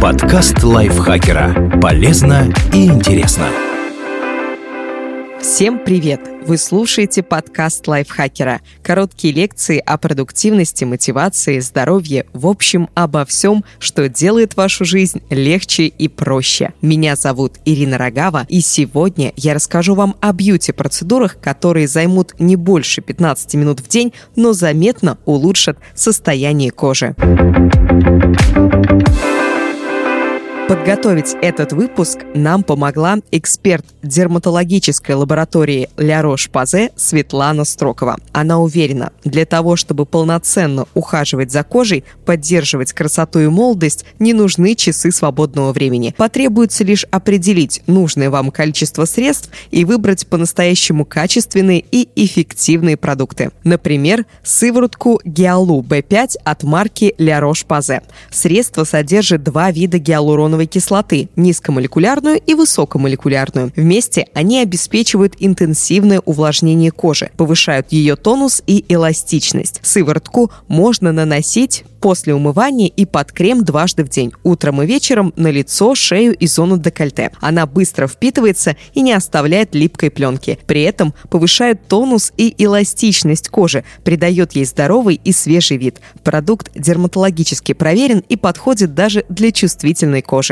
Подкаст лайфхакера. Полезно и интересно. Всем привет! Вы слушаете подкаст лайфхакера. Короткие лекции о продуктивности, мотивации, здоровье, в общем, обо всем, что делает вашу жизнь легче и проще. Меня зовут Ирина Рогава, и сегодня я расскажу вам о бьюти-процедурах, которые займут не больше 15 минут в день, но заметно улучшат состояние кожи. Подготовить этот выпуск нам помогла эксперт дерматологической лаборатории Ля Рош-Пазе Светлана Строкова. Она уверена, для того, чтобы полноценно ухаживать за кожей, поддерживать красоту и молодость, не нужны часы свободного времени. Потребуется лишь определить нужное вам количество средств и выбрать по-настоящему качественные и эффективные продукты. Например, сыворотку Гиалу B5 от марки Ля Рош-Пазе. Средство содержит два вида гиалуроновой гиалуроновой кислоты – низкомолекулярную и высокомолекулярную. Вместе они обеспечивают интенсивное увлажнение кожи, повышают ее тонус и эластичность. Сыворотку можно наносить после умывания и под крем дважды в день, утром и вечером на лицо, шею и зону декольте. Она быстро впитывается и не оставляет липкой пленки. При этом повышает тонус и эластичность кожи, придает ей здоровый и свежий вид. Продукт дерматологически проверен и подходит даже для чувствительной кожи.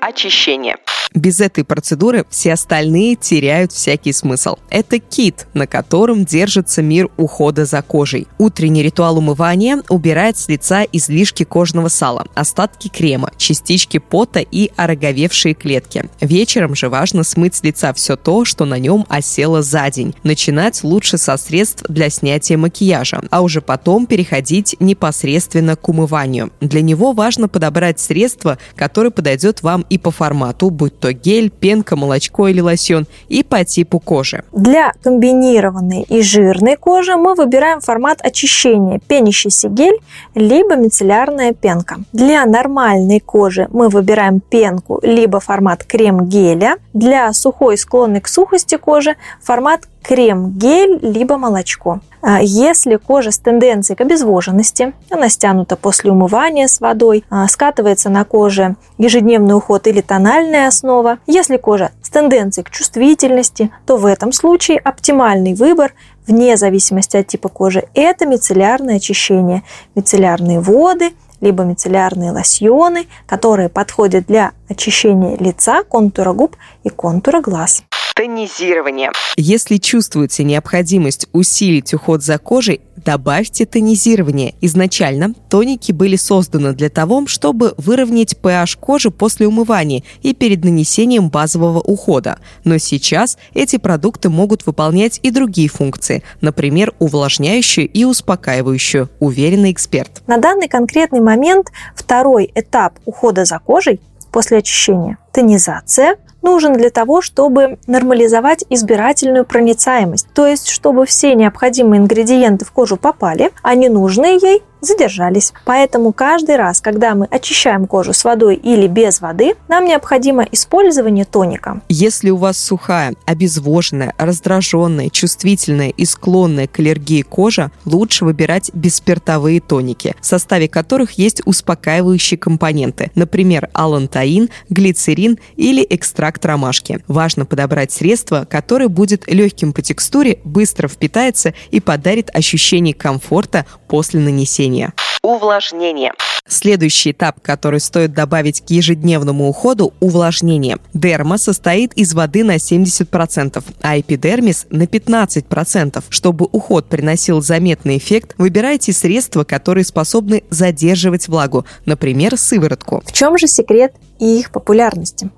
Очищение. Без этой процедуры все остальные теряют всякий смысл. Это кит, на котором держится мир ухода за кожей. Утренний ритуал умывания убирает с лица излишки кожного сала, остатки крема, частички пота и ороговевшие клетки. Вечером же важно смыть с лица все то, что на нем осело за день. Начинать лучше со средств для снятия макияжа, а уже потом переходить непосредственно к умыванию. Для него важно подобрать средство, которое подойдет вам и по формату, будь то гель, пенка, молочко или лосьон, и по типу кожи. Для комбинированной и жирной кожи мы выбираем формат очищения пенящийся гель либо мицеллярная пенка. Для нормальной кожи мы выбираем пенку либо формат крем-геля. Для сухой склонной к сухости кожи формат крем-гель либо молочко. А если кожа с тенденцией к обезвоженности, она стянута после умывания с водой, а, скатывается на коже ежедневный уход или тональная основа, если кожа с тенденцией к чувствительности, то в этом случае оптимальный выбор вне зависимости от типа кожи – это мицеллярное очищение, мицеллярные воды – либо мицеллярные лосьоны, которые подходят для очищения лица, контура губ и контура глаз тонизирование. Если чувствуете необходимость усилить уход за кожей, добавьте тонизирование. Изначально тоники были созданы для того, чтобы выровнять pH кожи после умывания и перед нанесением базового ухода. Но сейчас эти продукты могут выполнять и другие функции, например, увлажняющую и успокаивающую, уверенный эксперт. На данный конкретный момент второй этап ухода за кожей после очищения – тонизация – нужен для того, чтобы нормализовать избирательную проницаемость, то есть чтобы все необходимые ингредиенты в кожу попали, а ненужные ей задержались. Поэтому каждый раз, когда мы очищаем кожу с водой или без воды, нам необходимо использование тоника. Если у вас сухая, обезвоженная, раздраженная, чувствительная и склонная к аллергии кожа, лучше выбирать бесспиртовые тоники, в составе которых есть успокаивающие компоненты, например, алантаин, глицерин или экстракт ромашки. Важно подобрать средство, которое будет легким по текстуре, быстро впитается и подарит ощущение комфорта после нанесения увлажнения. Увлажнение. Следующий этап, который стоит добавить к ежедневному уходу – увлажнение. Дерма состоит из воды на 70%, а эпидермис – на 15%. Чтобы уход приносил заметный эффект, выбирайте средства, которые способны задерживать влагу, например, сыворотку. В чем же секрет и их популярности?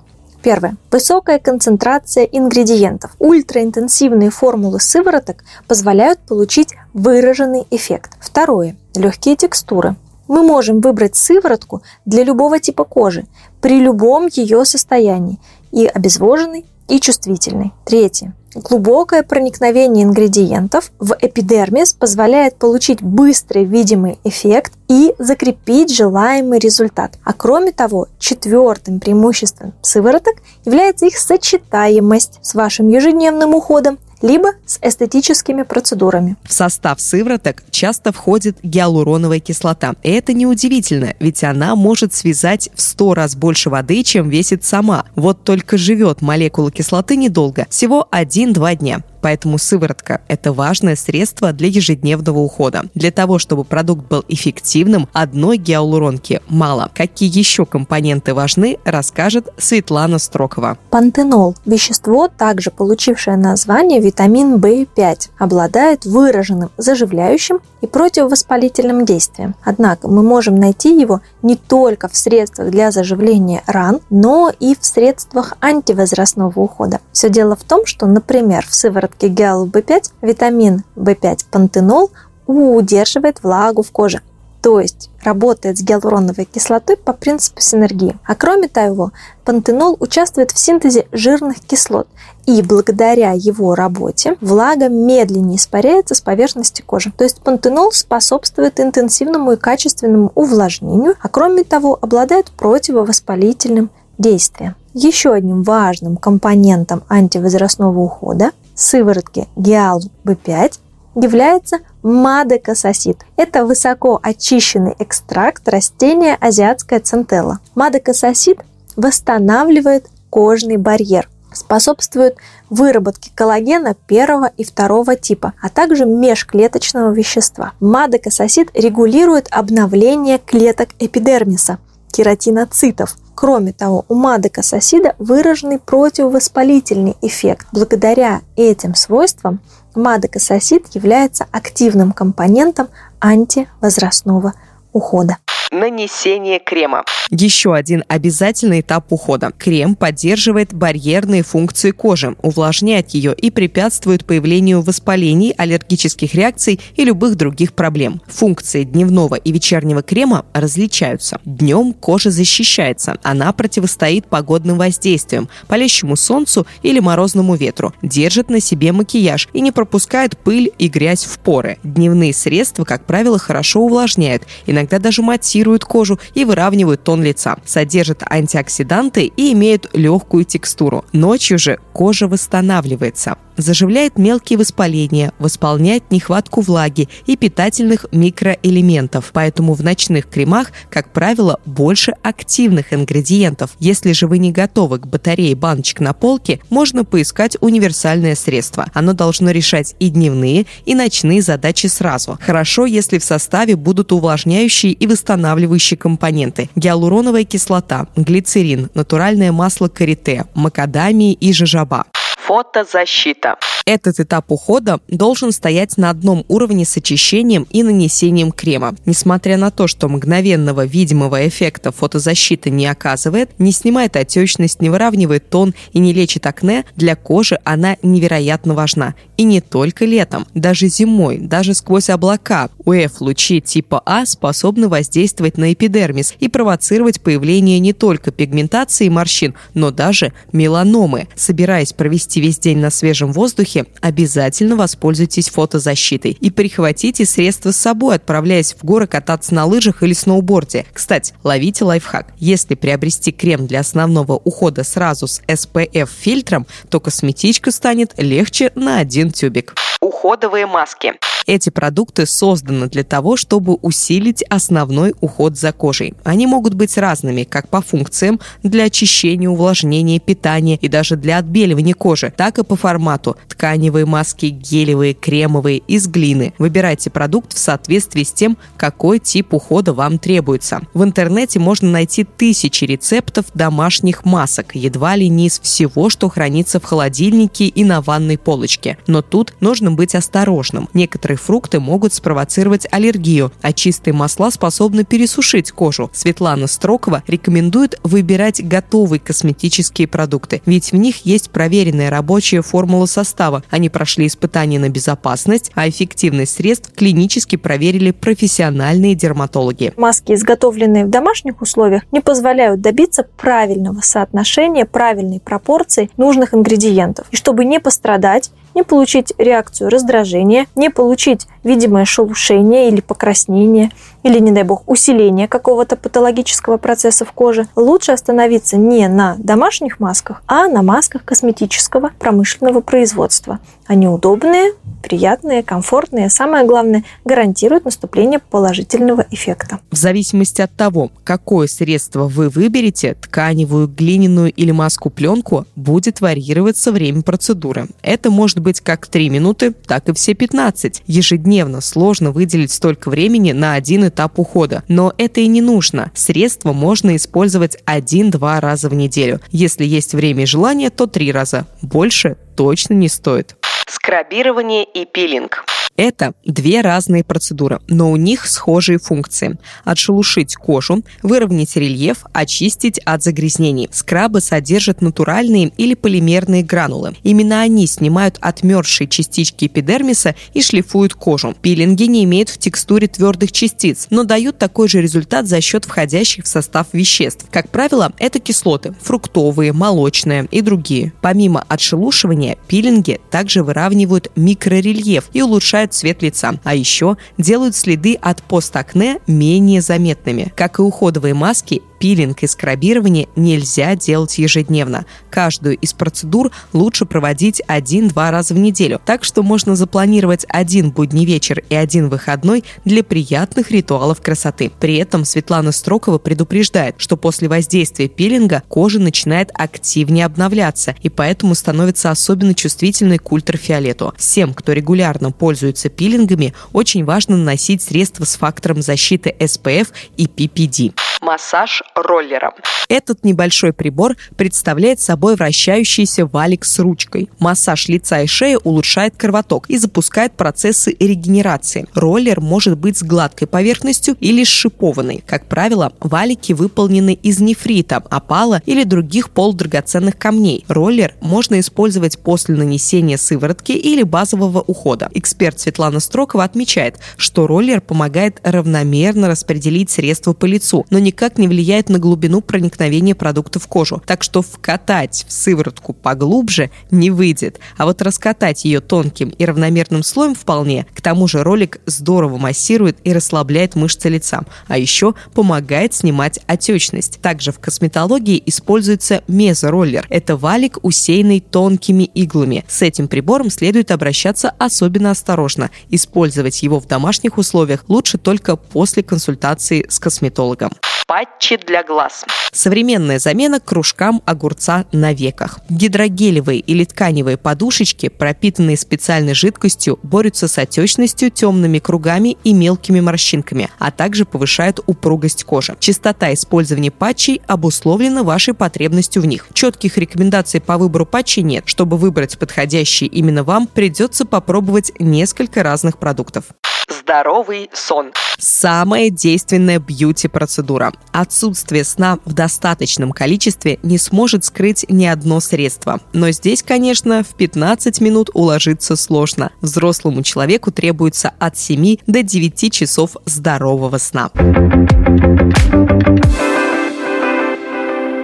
Первое. Высокая концентрация ингредиентов. Ультраинтенсивные формулы сывороток позволяют получить выраженный эффект. Второе. Легкие текстуры. Мы можем выбрать сыворотку для любого типа кожи, при любом ее состоянии, и обезвоженный, и чувствительный. Третье. Глубокое проникновение ингредиентов в эпидермис позволяет получить быстрый видимый эффект и закрепить желаемый результат. А кроме того, четвертым преимуществом сывороток является их сочетаемость с вашим ежедневным уходом либо с эстетическими процедурами. В состав сывороток часто входит гиалуроновая кислота. И это неудивительно, ведь она может связать в 100 раз больше воды, чем весит сама. Вот только живет молекула кислоты недолго, всего 1-2 дня поэтому сыворотка – это важное средство для ежедневного ухода. Для того, чтобы продукт был эффективным, одной гиалуронки мало. Какие еще компоненты важны, расскажет Светлана Строкова. Пантенол – вещество, также получившее название витамин В5, обладает выраженным заживляющим и противовоспалительным действием. Однако мы можем найти его не только в средствах для заживления ран, но и в средствах антивозрастного ухода. Все дело в том, что, например, в сыворотке гиалу B5 витамин B5 пантенол удерживает влагу в коже, то есть работает с гиалуроновой кислотой по принципу синергии. А кроме того, пантенол участвует в синтезе жирных кислот, и благодаря его работе влага медленнее испаряется с поверхности кожи. То есть пантенол способствует интенсивному и качественному увлажнению, а кроме того обладает противовоспалительным действием. Еще одним важным компонентом антивозрастного ухода сыворотки Гиалу B5 является мадекасосид. Это высоко очищенный экстракт растения азиатская центелла. Мадекасосид восстанавливает кожный барьер, способствует выработке коллагена первого и второго типа, а также межклеточного вещества. Мадекасосид регулирует обновление клеток эпидермиса, кератиноцитов. Кроме того, у мадекасосида выраженный противовоспалительный эффект. Благодаря этим свойствам мадекасосид является активным компонентом антивозрастного ухода нанесение крема. Еще один обязательный этап ухода. Крем поддерживает барьерные функции кожи, увлажняет ее и препятствует появлению воспалений, аллергических реакций и любых других проблем. Функции дневного и вечернего крема различаются. Днем кожа защищается, она противостоит погодным воздействиям, палящему солнцу или морозному ветру, держит на себе макияж и не пропускает пыль и грязь в поры. Дневные средства, как правило, хорошо увлажняют, иногда даже матируют матируют кожу и выравнивают тон лица, содержат антиоксиданты и имеют легкую текстуру. Ночью же кожа восстанавливается заживляет мелкие воспаления, восполняет нехватку влаги и питательных микроэлементов. Поэтому в ночных кремах, как правило, больше активных ингредиентов. Если же вы не готовы к батарее баночек на полке, можно поискать универсальное средство. Оно должно решать и дневные, и ночные задачи сразу. Хорошо, если в составе будут увлажняющие и восстанавливающие компоненты. Гиалуроновая кислота, глицерин, натуральное масло карите, макадамии и жажаба фотозащита. Этот этап ухода должен стоять на одном уровне с очищением и нанесением крема. Несмотря на то, что мгновенного видимого эффекта фотозащита не оказывает, не снимает отечность, не выравнивает тон и не лечит акне, для кожи она невероятно важна. И не только летом, даже зимой, даже сквозь облака. УФ-лучи типа А способны воздействовать на эпидермис и провоцировать появление не только пигментации морщин, но даже меланомы. Собираясь провести провести весь день на свежем воздухе, обязательно воспользуйтесь фотозащитой и прихватите средства с собой, отправляясь в горы кататься на лыжах или сноуборде. Кстати, ловите лайфхак. Если приобрести крем для основного ухода сразу с SPF-фильтром, то косметичка станет легче на один тюбик. Уходовые маски. Эти продукты созданы для того, чтобы усилить основной уход за кожей. Они могут быть разными, как по функциям для очищения, увлажнения, питания и даже для отбеливания кожи, так и по формату. Тканевые маски, гелевые, кремовые, из глины. Выбирайте продукт в соответствии с тем, какой тип ухода вам требуется. В интернете можно найти тысячи рецептов домашних масок, едва ли не из всего, что хранится в холодильнике и на ванной полочке. Но тут нужно быть осторожным. Некоторые фрукты могут спровоцировать аллергию, а чистые масла способны пересушить кожу. Светлана Строкова рекомендует выбирать готовые косметические продукты, ведь в них есть проверенная рабочая формула состава. Они прошли испытания на безопасность, а эффективность средств клинически проверили профессиональные дерматологи. Маски, изготовленные в домашних условиях, не позволяют добиться правильного соотношения, правильной пропорции нужных ингредиентов. И чтобы не пострадать, не получить реакцию раздражения, не получить видимое шелушение или покраснение, или, не дай бог, усиление какого-то патологического процесса в коже, лучше остановиться не на домашних масках, а на масках косметического промышленного производства. Они удобные, приятные, комфортные, самое главное, гарантируют наступление положительного эффекта. В зависимости от того, какое средство вы выберете, тканевую, глиняную или маску-пленку, будет варьироваться время процедуры. Это может быть как 3 минуты, так и все 15. Ежедневно сложно выделить столько времени на один этап ухода, но это и не нужно. Средство можно использовать один-два раза в неделю. Если есть время и желание, то три раза. Больше точно не стоит. Скрабирование и пилинг. Это две разные процедуры, но у них схожие функции. Отшелушить кожу, выровнять рельеф, очистить от загрязнений. Скрабы содержат натуральные или полимерные гранулы. Именно они снимают отмерзшие частички эпидермиса и шлифуют кожу. Пилинги не имеют в текстуре твердых частиц, но дают такой же результат за счет входящих в состав веществ. Как правило, это кислоты – фруктовые, молочные и другие. Помимо отшелушивания, пилинги также выравнивают микрорельеф и улучшают улучшают цвет лица. А еще делают следы от постакне менее заметными. Как и уходовые маски, пилинг и скрабирование нельзя делать ежедневно. Каждую из процедур лучше проводить один-два раза в неделю. Так что можно запланировать один будний вечер и один выходной для приятных ритуалов красоты. При этом Светлана Строкова предупреждает, что после воздействия пилинга кожа начинает активнее обновляться и поэтому становится особенно чувствительной к ультрафиолету. Всем, кто регулярно пользуется пилингами, очень важно наносить средства с фактором защиты SPF и PPD массаж роллером. Этот небольшой прибор представляет собой вращающийся валик с ручкой. Массаж лица и шеи улучшает кровоток и запускает процессы регенерации. Роллер может быть с гладкой поверхностью или шипованной. Как правило, валики выполнены из нефрита, опала или других полудрагоценных камней. Роллер можно использовать после нанесения сыворотки или базового ухода. Эксперт Светлана Строкова отмечает, что роллер помогает равномерно распределить средства по лицу, но никак не влияет на глубину проникновения продукта в кожу. Так что вкатать в сыворотку поглубже не выйдет. А вот раскатать ее тонким и равномерным слоем вполне. К тому же ролик здорово массирует и расслабляет мышцы лица. А еще помогает снимать отечность. Также в косметологии используется мезороллер. Это валик, усеянный тонкими иглами. С этим прибором следует обращаться особенно осторожно. Использовать его в домашних условиях лучше только после консультации с косметологом патчи для глаз. Современная замена кружкам огурца на веках. Гидрогелевые или тканевые подушечки, пропитанные специальной жидкостью, борются с отечностью, темными кругами и мелкими морщинками, а также повышают упругость кожи. Частота использования патчей обусловлена вашей потребностью в них. Четких рекомендаций по выбору патчей нет. Чтобы выбрать подходящий именно вам, придется попробовать несколько разных продуктов здоровый сон. Самая действенная бьюти-процедура. Отсутствие сна в достаточном количестве не сможет скрыть ни одно средство. Но здесь, конечно, в 15 минут уложиться сложно. Взрослому человеку требуется от 7 до 9 часов здорового сна.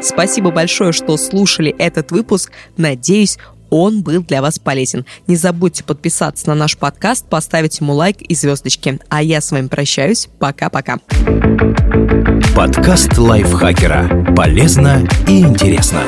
Спасибо большое, что слушали этот выпуск. Надеюсь, он был для вас полезен. Не забудьте подписаться на наш подкаст, поставить ему лайк и звездочки. А я с вами прощаюсь. Пока-пока. Подкаст лайфхакера. Полезно и интересно.